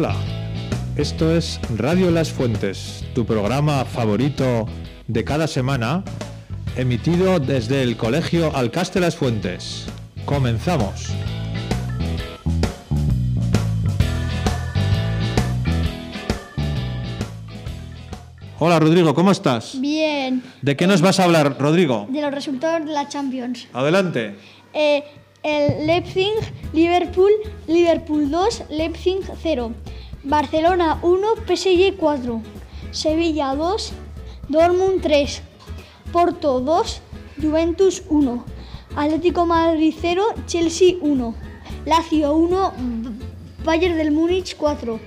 Hola, esto es Radio Las Fuentes, tu programa favorito de cada semana, emitido desde el Colegio Alcaste Las Fuentes. Comenzamos. Hola Rodrigo, ¿cómo estás? Bien. ¿De qué nos vas a hablar, Rodrigo? De los resultados de la Champions. Adelante. Eh, el Leipzig, Liverpool, Liverpool 2, Leipzig 0. Barcelona 1, PSG 4. Sevilla 2, Dortmund 3. Porto 2, Juventus 1. Atlético Madrid 0, Chelsea 1. Lazio 1, Bayern del Múnich 4.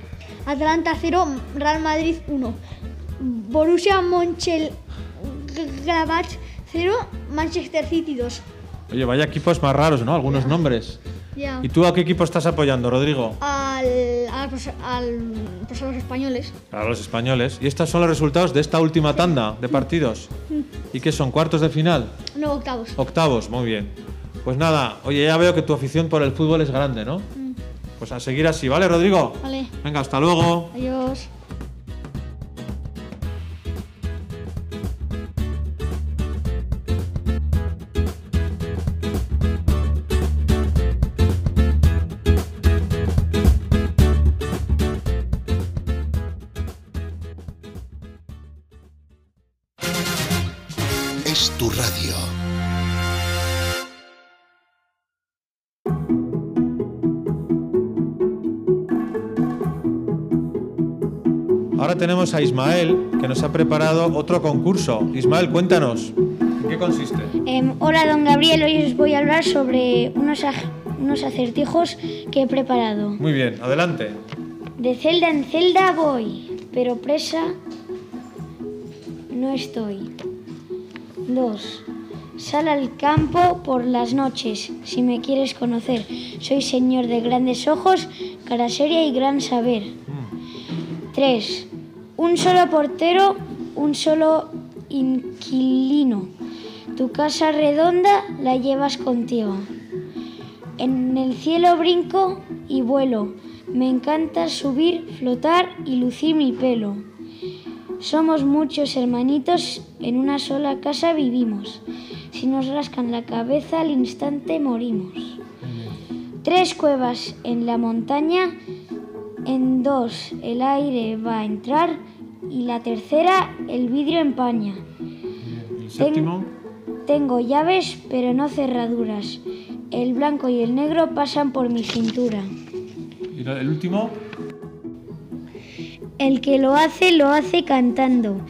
Atlanta 0, Real Madrid 1. Borussia Mönchengladbach 0, Manchester City 2. Oye, vaya equipos más raros, ¿no? Algunos nombres. ¿Y tú a qué equipo estás apoyando, Rodrigo? Al, al, pues, al- pues a los españoles. A los españoles. ¿Y estos son los resultados de esta última tanda de partidos? ¿Y qué son? ¿Cuartos de final? No, octavos. Octavos, muy bien. Pues nada, oye, ya veo que tu afición por el fútbol es grande, ¿no? Pues a seguir así, ¿vale, Rodrigo? Vale. Venga, hasta luego. Adiós. Radio. Ahora tenemos a Ismael, que nos ha preparado otro concurso. Ismael, cuéntanos, ¿en qué consiste? Em, hola, don Gabriel. Hoy os voy a hablar sobre unos, unos acertijos que he preparado. Muy bien, adelante. De celda en celda voy, pero presa no estoy. 2. Sal al campo por las noches, si me quieres conocer. Soy señor de grandes ojos, cara seria y gran saber. 3. Un solo portero, un solo inquilino. Tu casa redonda la llevas contigo. En el cielo brinco y vuelo. Me encanta subir, flotar y lucir mi pelo. Somos muchos hermanitos, en una sola casa vivimos. Si nos rascan la cabeza al instante morimos. Tres cuevas en la montaña, en dos el aire va a entrar y la tercera el vidrio empaña. El séptimo. Tengo llaves pero no cerraduras. El blanco y el negro pasan por mi cintura. ¿Y el último? El que lo hace, lo hace cantando.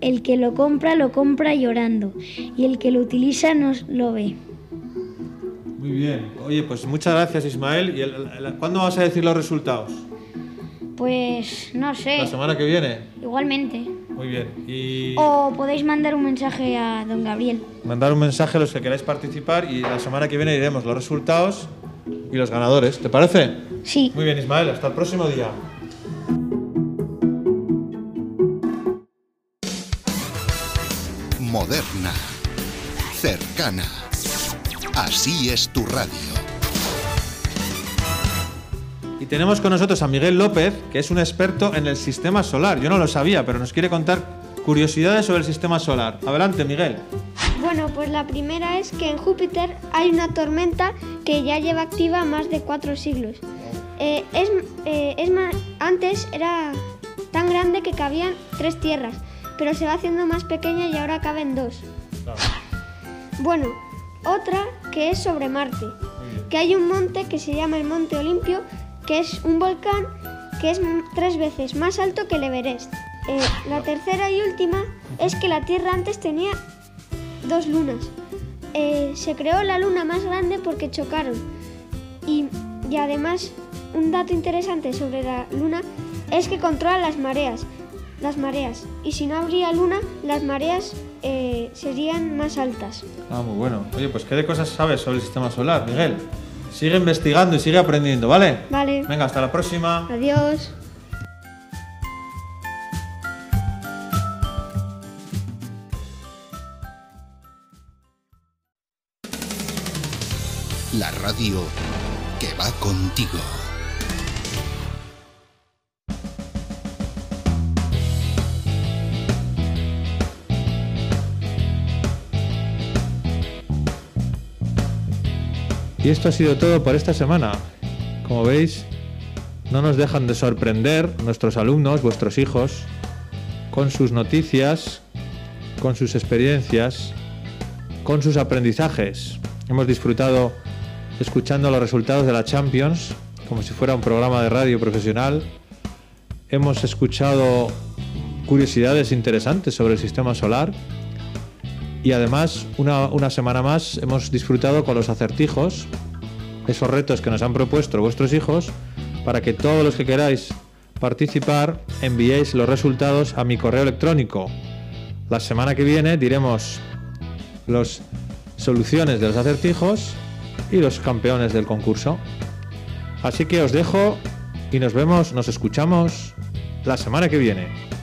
El que lo compra, lo compra llorando. Y el que lo utiliza, no lo ve. Muy bien. Oye, pues muchas gracias, Ismael. ¿Y el- el- cuándo vas a decir los resultados? Pues no sé. ¿La semana que viene? Igualmente. Muy bien. Y O podéis mandar un mensaje a don Gabriel. mandar un mensaje a los que queráis participar y la semana que viene diremos los resultados y los ganadores. ¿Te parece? Sí. Muy bien, Ismael. Hasta el próximo día. Moderna. Cercana. Así es tu radio. Y tenemos con nosotros a Miguel López, que es un experto en el sistema solar. Yo no lo sabía, pero nos quiere contar curiosidades sobre el sistema solar. Adelante, Miguel. Bueno, pues la primera es que en Júpiter hay una tormenta que ya lleva activa más de cuatro siglos. Eh, es, eh, es ma- antes era tan grande que cabían tres tierras, pero se va haciendo más pequeña y ahora caben dos. Bueno, otra que es sobre Marte, que hay un monte que se llama el Monte Olimpio, que es un volcán que es tres veces más alto que el Everest. Eh, la tercera y última es que la Tierra antes tenía dos lunas. Eh, se creó la luna más grande porque chocaron. Y, y además, un dato interesante sobre la luna es que controla las mareas. Las mareas. Y si no habría luna, las mareas eh, serían más altas. Ah, muy bueno. Oye, pues ¿qué de cosas sabes sobre el sistema solar, Miguel? Sigue investigando y sigue aprendiendo, ¿vale? Vale. Venga, hasta la próxima. Adiós. La radio que va contigo. Y esto ha sido todo por esta semana. Como veis, no nos dejan de sorprender nuestros alumnos, vuestros hijos, con sus noticias, con sus experiencias, con sus aprendizajes. Hemos disfrutado escuchando los resultados de la Champions, como si fuera un programa de radio profesional. Hemos escuchado curiosidades interesantes sobre el sistema solar. Y además, una, una semana más, hemos disfrutado con los acertijos, esos retos que nos han propuesto vuestros hijos, para que todos los que queráis participar enviéis los resultados a mi correo electrónico. La semana que viene diremos las soluciones de los acertijos y los campeones del concurso. Así que os dejo y nos vemos, nos escuchamos la semana que viene.